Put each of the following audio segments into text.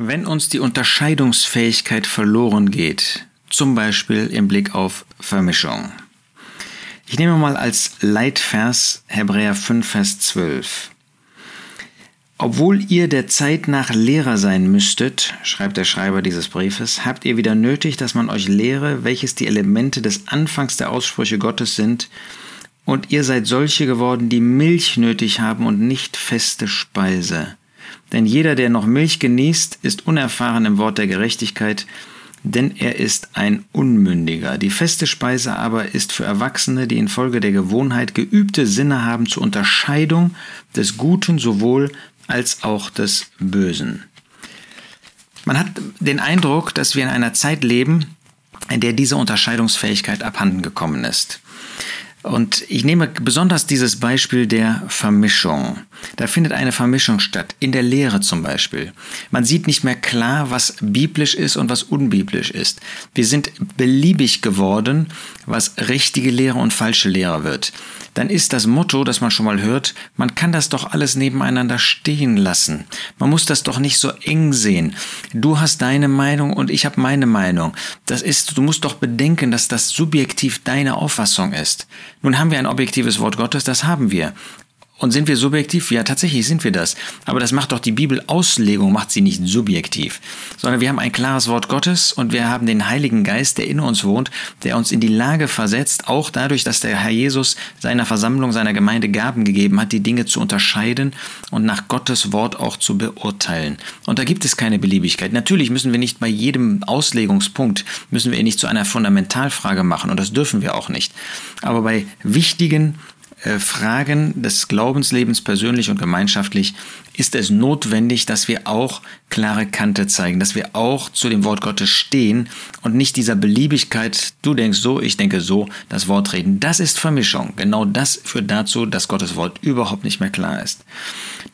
Wenn uns die Unterscheidungsfähigkeit verloren geht, zum Beispiel im Blick auf Vermischung. Ich nehme mal als Leitvers Hebräer 5, Vers 12. Obwohl ihr der Zeit nach Lehrer sein müsstet, schreibt der Schreiber dieses Briefes, habt ihr wieder nötig, dass man euch lehre, welches die Elemente des Anfangs der Aussprüche Gottes sind, und ihr seid solche geworden, die Milch nötig haben und nicht feste Speise. Denn jeder, der noch Milch genießt, ist unerfahren im Wort der Gerechtigkeit, denn er ist ein Unmündiger. Die feste Speise aber ist für Erwachsene, die infolge der Gewohnheit geübte Sinne haben zur Unterscheidung des Guten sowohl als auch des Bösen. Man hat den Eindruck, dass wir in einer Zeit leben, in der diese Unterscheidungsfähigkeit abhanden gekommen ist. Und ich nehme besonders dieses Beispiel der Vermischung. Da findet eine Vermischung statt, in der Lehre zum Beispiel. Man sieht nicht mehr klar, was biblisch ist und was unbiblisch ist. Wir sind beliebig geworden, was richtige Lehre und falsche Lehre wird. Dann ist das Motto, das man schon mal hört, man kann das doch alles nebeneinander stehen lassen. Man muss das doch nicht so eng sehen. Du hast deine Meinung und ich habe meine Meinung. Das ist, du musst doch bedenken, dass das subjektiv deine Auffassung ist. Nun haben wir ein objektives Wort Gottes, das haben wir. Und sind wir subjektiv? Ja, tatsächlich sind wir das. Aber das macht doch die Bibelauslegung, macht sie nicht subjektiv, sondern wir haben ein klares Wort Gottes und wir haben den Heiligen Geist, der in uns wohnt, der uns in die Lage versetzt, auch dadurch, dass der Herr Jesus seiner Versammlung, seiner Gemeinde Gaben gegeben hat, die Dinge zu unterscheiden und nach Gottes Wort auch zu beurteilen. Und da gibt es keine Beliebigkeit. Natürlich müssen wir nicht bei jedem Auslegungspunkt, müssen wir ihn nicht zu einer Fundamentalfrage machen und das dürfen wir auch nicht. Aber bei wichtigen Fragen des Glaubenslebens persönlich und gemeinschaftlich ist es notwendig, dass wir auch klare Kante zeigen, dass wir auch zu dem Wort Gottes stehen und nicht dieser Beliebigkeit, du denkst so, ich denke so, das Wort reden. Das ist Vermischung. Genau das führt dazu, dass Gottes Wort überhaupt nicht mehr klar ist.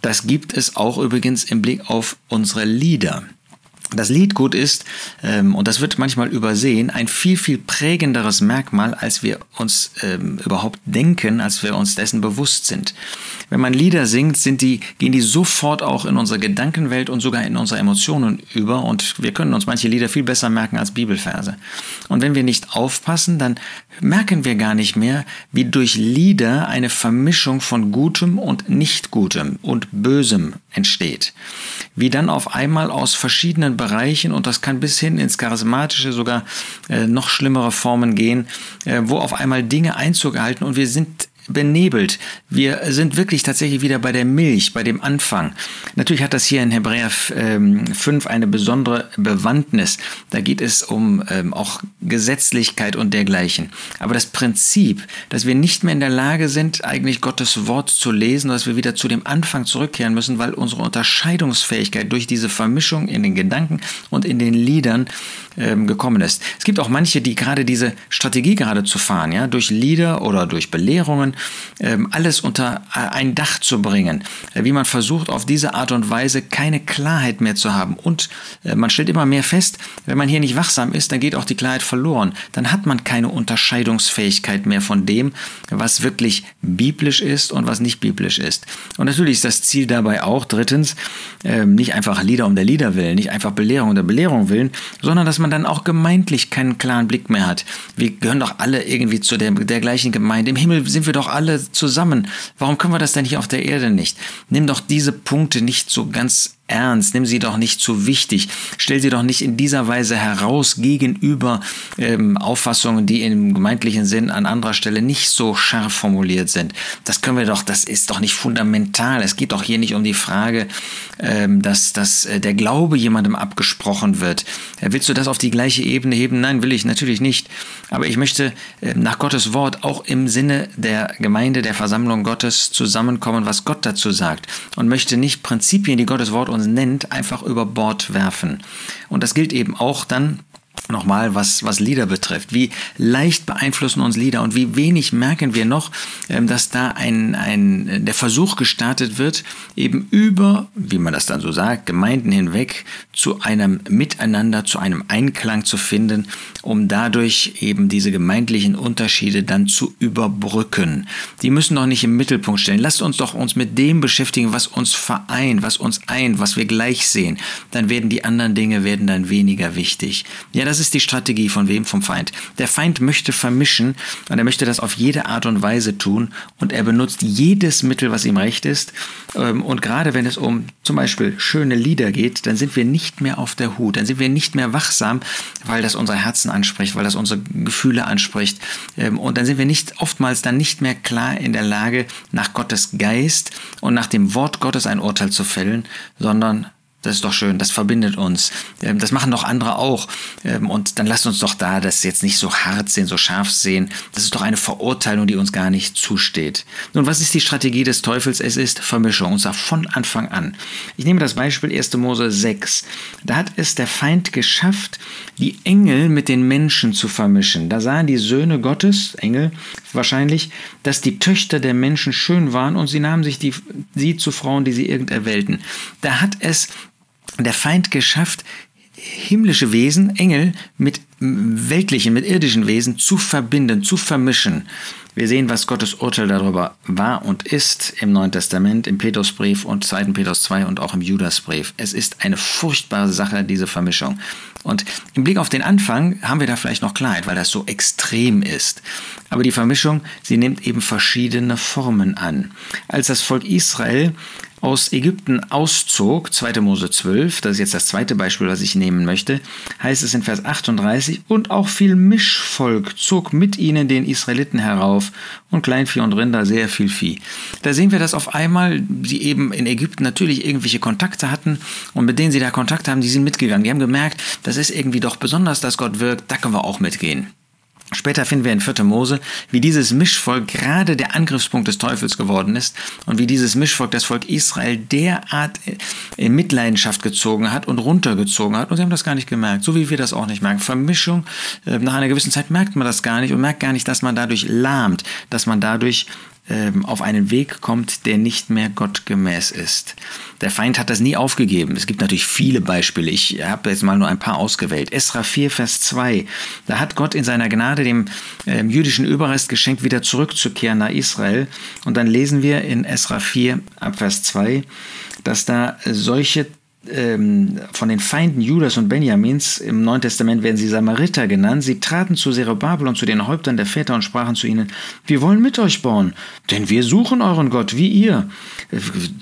Das gibt es auch übrigens im Blick auf unsere Lieder das Liedgut ist, ähm, und das wird manchmal übersehen, ein viel, viel prägenderes Merkmal, als wir uns ähm, überhaupt denken, als wir uns dessen bewusst sind. Wenn man Lieder singt, sind die, gehen die sofort auch in unsere Gedankenwelt und sogar in unsere Emotionen über und wir können uns manche Lieder viel besser merken als Bibelverse. Und wenn wir nicht aufpassen, dann merken wir gar nicht mehr, wie durch Lieder eine Vermischung von Gutem und Nicht-Gutem und Bösem entsteht. Wie dann auf einmal aus verschiedenen Bereichen, und das kann bis hin ins Charismatische sogar äh, noch schlimmere Formen gehen, äh, wo auf einmal Dinge Einzug erhalten und wir sind benebelt. Wir sind wirklich tatsächlich wieder bei der Milch, bei dem Anfang. Natürlich hat das hier in Hebräer 5 ähm, eine besondere Bewandtnis. Da geht es um ähm, auch Gesetzlichkeit und dergleichen. Aber das Prinzip, dass wir nicht mehr in der Lage sind, eigentlich Gottes Wort zu lesen, dass wir wieder zu dem Anfang zurückkehren müssen, weil unsere Unterscheidungsfähigkeit durch diese Vermischung in den Gedanken und in den Liedern ähm, gekommen ist. Es gibt auch manche, die gerade diese Strategie gerade zu fahren, ja, durch Lieder oder durch Belehrungen, ähm, alles unter ein Dach zu bringen, äh, wie man versucht, auf diese Art und Weise keine Klarheit mehr zu haben. Und äh, man stellt immer mehr fest, wenn man hier nicht wachsam ist, dann geht auch die Klarheit verloren. Dann hat man keine Unterscheidungsfähigkeit mehr von dem, was wirklich biblisch ist und was nicht biblisch ist. Und natürlich ist das Ziel dabei auch, drittens, ähm, nicht einfach Lieder um der Lieder willen, nicht einfach Belehrung um der Belehrung willen, sondern dass man dann auch gemeintlich keinen klaren Blick mehr hat. Wir gehören doch alle irgendwie zu der, der gleichen Gemeinde. Im Himmel sind wir doch alle zusammen. Warum können wir das denn hier auf der Erde nicht? Nimm doch diese Punkte nicht so ganz ernst, nimm sie doch nicht zu wichtig, stell sie doch nicht in dieser Weise heraus gegenüber ähm, Auffassungen, die im gemeindlichen Sinn an anderer Stelle nicht so scharf formuliert sind. Das können wir doch, das ist doch nicht fundamental. Es geht doch hier nicht um die Frage, ähm, dass, dass äh, der Glaube jemandem abgesprochen wird. Äh, willst du das auf die gleiche Ebene heben? Nein, will ich natürlich nicht. Aber ich möchte äh, nach Gottes Wort auch im Sinne der Gemeinde, der Versammlung Gottes zusammenkommen, was Gott dazu sagt und möchte nicht Prinzipien, die Gottes Wort uns nennt, einfach über Bord werfen. Und das gilt eben auch dann Nochmal, was, was Lieder betrifft. Wie leicht beeinflussen uns Lieder und wie wenig merken wir noch, ähm, dass da ein, ein, der Versuch gestartet wird, eben über, wie man das dann so sagt, Gemeinden hinweg zu einem Miteinander, zu einem Einklang zu finden, um dadurch eben diese gemeindlichen Unterschiede dann zu überbrücken. Die müssen doch nicht im Mittelpunkt stellen. Lasst uns doch uns mit dem beschäftigen, was uns vereint, was uns eint, was wir gleich sehen. Dann werden die anderen Dinge werden dann weniger wichtig. Ja, das das ist die Strategie von wem? Vom Feind. Der Feind möchte vermischen und er möchte das auf jede Art und Weise tun und er benutzt jedes Mittel, was ihm recht ist. Ähm, und gerade wenn es um zum Beispiel schöne Lieder geht, dann sind wir nicht mehr auf der Hut, dann sind wir nicht mehr wachsam, weil das unsere Herzen anspricht, weil das unsere Gefühle anspricht. Ähm, und dann sind wir nicht oftmals dann nicht mehr klar in der Lage, nach Gottes Geist und nach dem Wort Gottes ein Urteil zu fällen, sondern das ist doch schön, das verbindet uns. Ähm, das machen doch andere auch. Ähm, und dann lasst uns doch da das jetzt nicht so hart sehen, so scharf sehen. Das ist doch eine Verurteilung, die uns gar nicht zusteht. Nun, was ist die Strategie des Teufels? Es ist Vermischung, und zwar von Anfang an. Ich nehme das Beispiel 1. Mose 6. Da hat es der Feind geschafft, die Engel mit den Menschen zu vermischen. Da sahen die Söhne Gottes, Engel wahrscheinlich, dass die Töchter der Menschen schön waren und sie nahmen sich die, sie zu Frauen, die sie irgend erwählten. Da hat es der Feind geschafft, himmlische Wesen, Engel, mit weltlichen, mit irdischen Wesen zu verbinden, zu vermischen. Wir sehen, was Gottes Urteil darüber war und ist im Neuen Testament, im Petrusbrief und 2. Petrus 2 und auch im Judasbrief. Es ist eine furchtbare Sache, diese Vermischung. Und im Blick auf den Anfang haben wir da vielleicht noch Klarheit, weil das so extrem ist. Aber die Vermischung, sie nimmt eben verschiedene Formen an. Als das Volk Israel aus Ägypten auszog, 2. Mose 12, das ist jetzt das zweite Beispiel, was ich nehmen möchte, heißt es in Vers 38, und auch viel Mischvolk zog mit ihnen den Israeliten herauf und Kleinvieh und Rinder, sehr viel Vieh. Da sehen wir, dass auf einmal sie eben in Ägypten natürlich irgendwelche Kontakte hatten und mit denen sie da Kontakt haben, die sind mitgegangen. Die haben gemerkt, das ist irgendwie doch besonders, dass Gott wirkt, da können wir auch mitgehen. Später finden wir in 4. Mose, wie dieses Mischvolk gerade der Angriffspunkt des Teufels geworden ist und wie dieses Mischvolk das Volk Israel derart in Mitleidenschaft gezogen hat und runtergezogen hat und sie haben das gar nicht gemerkt, so wie wir das auch nicht merken. Vermischung, äh, nach einer gewissen Zeit merkt man das gar nicht und merkt gar nicht, dass man dadurch lahmt, dass man dadurch auf einen Weg kommt, der nicht mehr gottgemäß ist. Der Feind hat das nie aufgegeben. Es gibt natürlich viele Beispiele. Ich habe jetzt mal nur ein paar ausgewählt. Esra 4, Vers 2. Da hat Gott in seiner Gnade dem ähm, jüdischen Überrest geschenkt, wieder zurückzukehren nach Israel. Und dann lesen wir in Esra 4, ab Vers 2, dass da solche ähm, von den Feinden Judas und Benjamins, im Neuen Testament werden sie Samariter genannt, sie traten zu Zerubabel und zu den Häuptern der Väter und sprachen zu ihnen, wir wollen mit euch bauen, denn wir suchen euren Gott, wie ihr.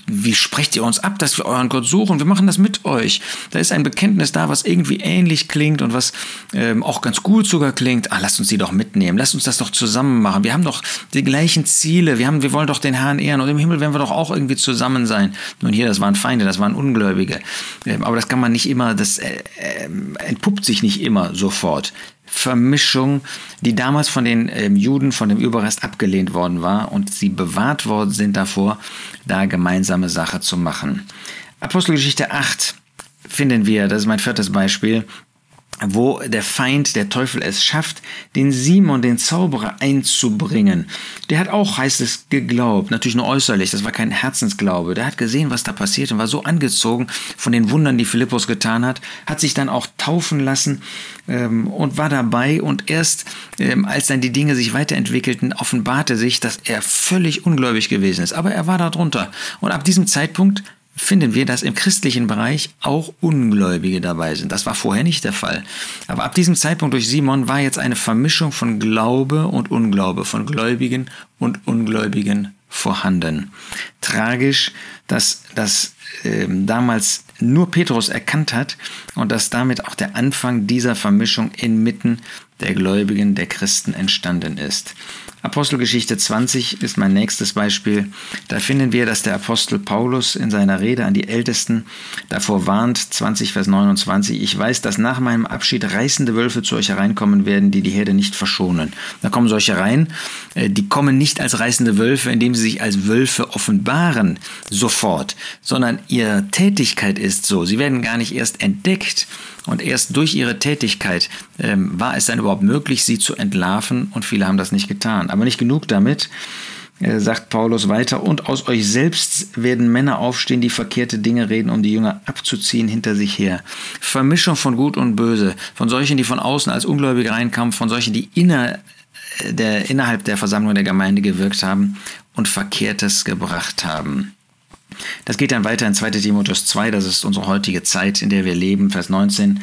Wie sprecht ihr uns ab, dass wir euren Gott suchen? Wir machen das mit euch. Da ist ein Bekenntnis da, was irgendwie ähnlich klingt und was ähm, auch ganz gut sogar klingt. Ah, lasst uns die doch mitnehmen, lasst uns das doch zusammen machen. Wir haben doch die gleichen Ziele, wir, haben, wir wollen doch den Herrn ehren und im Himmel werden wir doch auch irgendwie zusammen sein. Nun hier, das waren Feinde, das waren Ungläubige. Ähm, aber das kann man nicht immer, das äh, äh, entpuppt sich nicht immer sofort. Vermischung, die damals von den ähm, Juden, von dem Überrest abgelehnt worden war und sie bewahrt worden sind davor, da gemeinsame Sache zu machen. Apostelgeschichte 8 finden wir, das ist mein viertes Beispiel, wo der Feind, der Teufel es schafft, den Simon, den Zauberer, einzubringen. Der hat auch, heißt es, geglaubt, natürlich nur äußerlich, das war kein Herzensglaube. Der hat gesehen, was da passiert und war so angezogen von den Wundern, die Philippus getan hat, hat sich dann auch taufen lassen ähm, und war dabei und erst ähm, als dann die Dinge sich weiterentwickelten, offenbarte sich, dass er völlig ungläubig gewesen ist. Aber er war da drunter. Und ab diesem Zeitpunkt finden wir, dass im christlichen Bereich auch Ungläubige dabei sind. Das war vorher nicht der Fall. Aber ab diesem Zeitpunkt durch Simon war jetzt eine Vermischung von Glaube und Unglaube, von Gläubigen und Ungläubigen vorhanden. Tragisch, dass das äh, damals nur Petrus erkannt hat und dass damit auch der Anfang dieser Vermischung inmitten der Gläubigen, der Christen entstanden ist. Apostelgeschichte 20 ist mein nächstes Beispiel. Da finden wir, dass der Apostel Paulus in seiner Rede an die Ältesten davor warnt, 20 Vers 29, ich weiß, dass nach meinem Abschied reißende Wölfe zu euch hereinkommen werden, die die Herde nicht verschonen. Da kommen solche rein, äh, die kommen nicht als reißende Wölfe, indem sie sich als Wölfe offenbaren, sofort, sondern ihre Tätigkeit ist so, sie werden gar nicht erst entdeckt, Und erst durch ihre Tätigkeit ähm, war es dann überhaupt möglich, sie zu entlarven und viele haben das nicht getan. Aber nicht genug damit äh, sagt Paulus weiter, und aus euch selbst werden Männer aufstehen, die verkehrte Dinge reden, um die Jünger abzuziehen hinter sich her. Vermischung von Gut und Böse, von solchen, die von außen als Ungläubige reinkamen, von solchen, die inner, äh, der, innerhalb der Versammlung der Gemeinde gewirkt haben und Verkehrtes gebracht haben. Das geht dann weiter in 2 Timotheus 2, das ist unsere heutige Zeit, in der wir leben, Vers 19.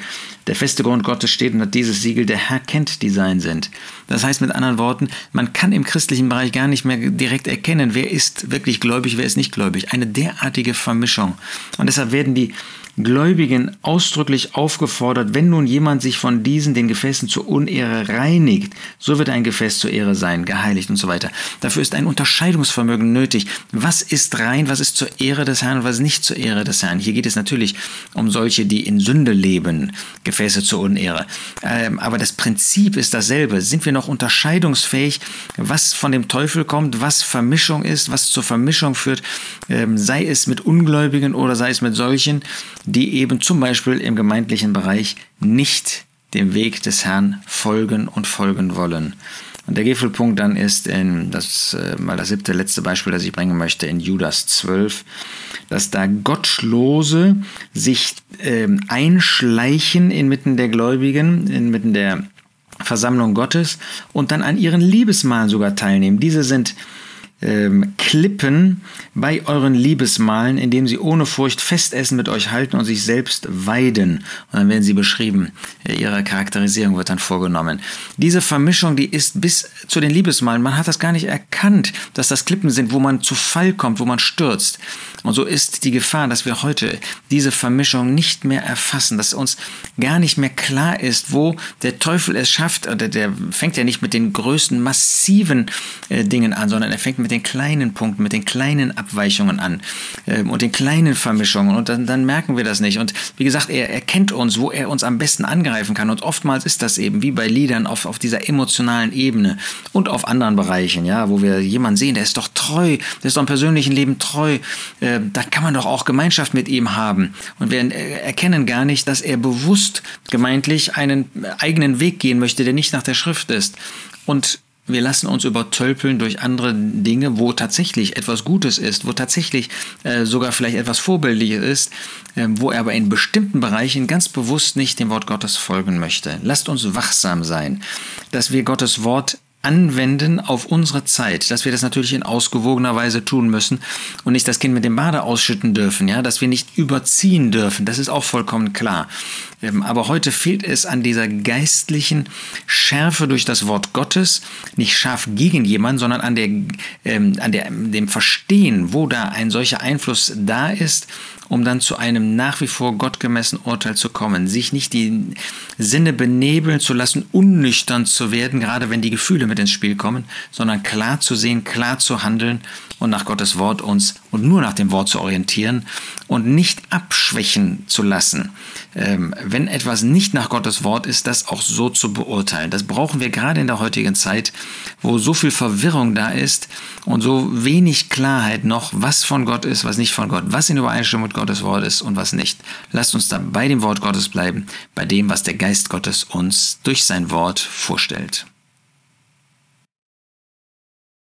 Der feste Grund Gottes steht unter dieses Siegel, der Herr kennt, die sein sind. Das heißt mit anderen Worten, man kann im christlichen Bereich gar nicht mehr direkt erkennen, wer ist wirklich gläubig, wer ist nicht gläubig. Eine derartige Vermischung. Und deshalb werden die Gläubigen ausdrücklich aufgefordert, wenn nun jemand sich von diesen den Gefäßen zur Unehre reinigt, so wird ein Gefäß zur Ehre sein, geheiligt und so weiter. Dafür ist ein Unterscheidungsvermögen nötig. Was ist rein, was ist zur Ehre des Herrn und was nicht zur Ehre des Herrn? Hier geht es natürlich um solche, die in Sünde leben, Gefäße zur Unehre. Ähm, aber das Prinzip ist dasselbe. Sind wir noch unterscheidungsfähig, was von dem Teufel kommt, was Vermischung ist, was zur Vermischung führt, ähm, sei es mit Ungläubigen oder sei es mit solchen, die eben zum Beispiel im gemeindlichen Bereich nicht dem Weg des Herrn folgen und folgen wollen. Und der Gipfelpunkt dann ist, in das äh, mal das siebte, letzte Beispiel, das ich bringen möchte, in Judas 12, dass da Gottlose sich äh, einschleichen inmitten der Gläubigen, inmitten der Versammlung Gottes und dann an ihren Liebesmalen sogar teilnehmen. Diese sind ähm, Klippen bei euren Liebesmalen, indem sie ohne Furcht Festessen mit euch halten und sich selbst weiden. Und dann werden sie beschrieben. Ihre Charakterisierung wird dann vorgenommen. Diese Vermischung, die ist bis zu den Liebesmalen, man hat das gar nicht erkannt, dass das Klippen sind, wo man zu Fall kommt, wo man stürzt. Und so ist die Gefahr, dass wir heute diese Vermischung nicht mehr erfassen, dass uns gar nicht mehr klar ist, wo der Teufel es schafft. Der, der fängt ja nicht mit den größten, massiven äh, Dingen an, sondern er fängt mit den kleinen Punkten, mit den kleinen Abweichungen an äh, und den kleinen Vermischungen. Und dann, dann merken wir das nicht. Und wie gesagt, er, er kennt uns, wo er uns am besten angreifen kann. Und oftmals ist das eben wie bei Liedern auf, auf dieser emotionalen Ebene und auf anderen Bereichen, ja, wo wir jemanden sehen, der ist doch treu, der ist doch im persönlichen Leben treu. Äh, da kann man doch auch Gemeinschaft mit ihm haben. Und wir äh, erkennen gar nicht, dass er bewusst gemeintlich einen eigenen Weg gehen möchte, der nicht nach der Schrift ist. Und wir lassen uns übertölpeln durch andere Dinge, wo tatsächlich etwas Gutes ist, wo tatsächlich äh, sogar vielleicht etwas Vorbildliches ist, äh, wo er aber in bestimmten Bereichen ganz bewusst nicht dem Wort Gottes folgen möchte. Lasst uns wachsam sein, dass wir Gottes Wort anwenden auf unsere Zeit, dass wir das natürlich in ausgewogener Weise tun müssen und nicht das Kind mit dem Bade ausschütten dürfen, ja, dass wir nicht überziehen dürfen, das ist auch vollkommen klar. Ähm, aber heute fehlt es an dieser geistlichen Schärfe durch das Wort Gottes, nicht scharf gegen jemanden, sondern an, der, ähm, an der, dem Verstehen, wo da ein solcher Einfluss da ist um dann zu einem nach wie vor gottgemessenen Urteil zu kommen, sich nicht die Sinne benebeln zu lassen, unnüchtern zu werden, gerade wenn die Gefühle mit ins Spiel kommen, sondern klar zu sehen, klar zu handeln und nach Gottes Wort uns und nur nach dem Wort zu orientieren und nicht abschwächen zu lassen. Ähm, wenn etwas nicht nach Gottes Wort ist, das auch so zu beurteilen. Das brauchen wir gerade in der heutigen Zeit, wo so viel Verwirrung da ist und so wenig Klarheit noch, was von Gott ist, was nicht von Gott, was in Übereinstimmung mit Gottes Wort ist und was nicht. Lasst uns da bei dem Wort Gottes bleiben, bei dem, was der Geist Gottes uns durch sein Wort vorstellt.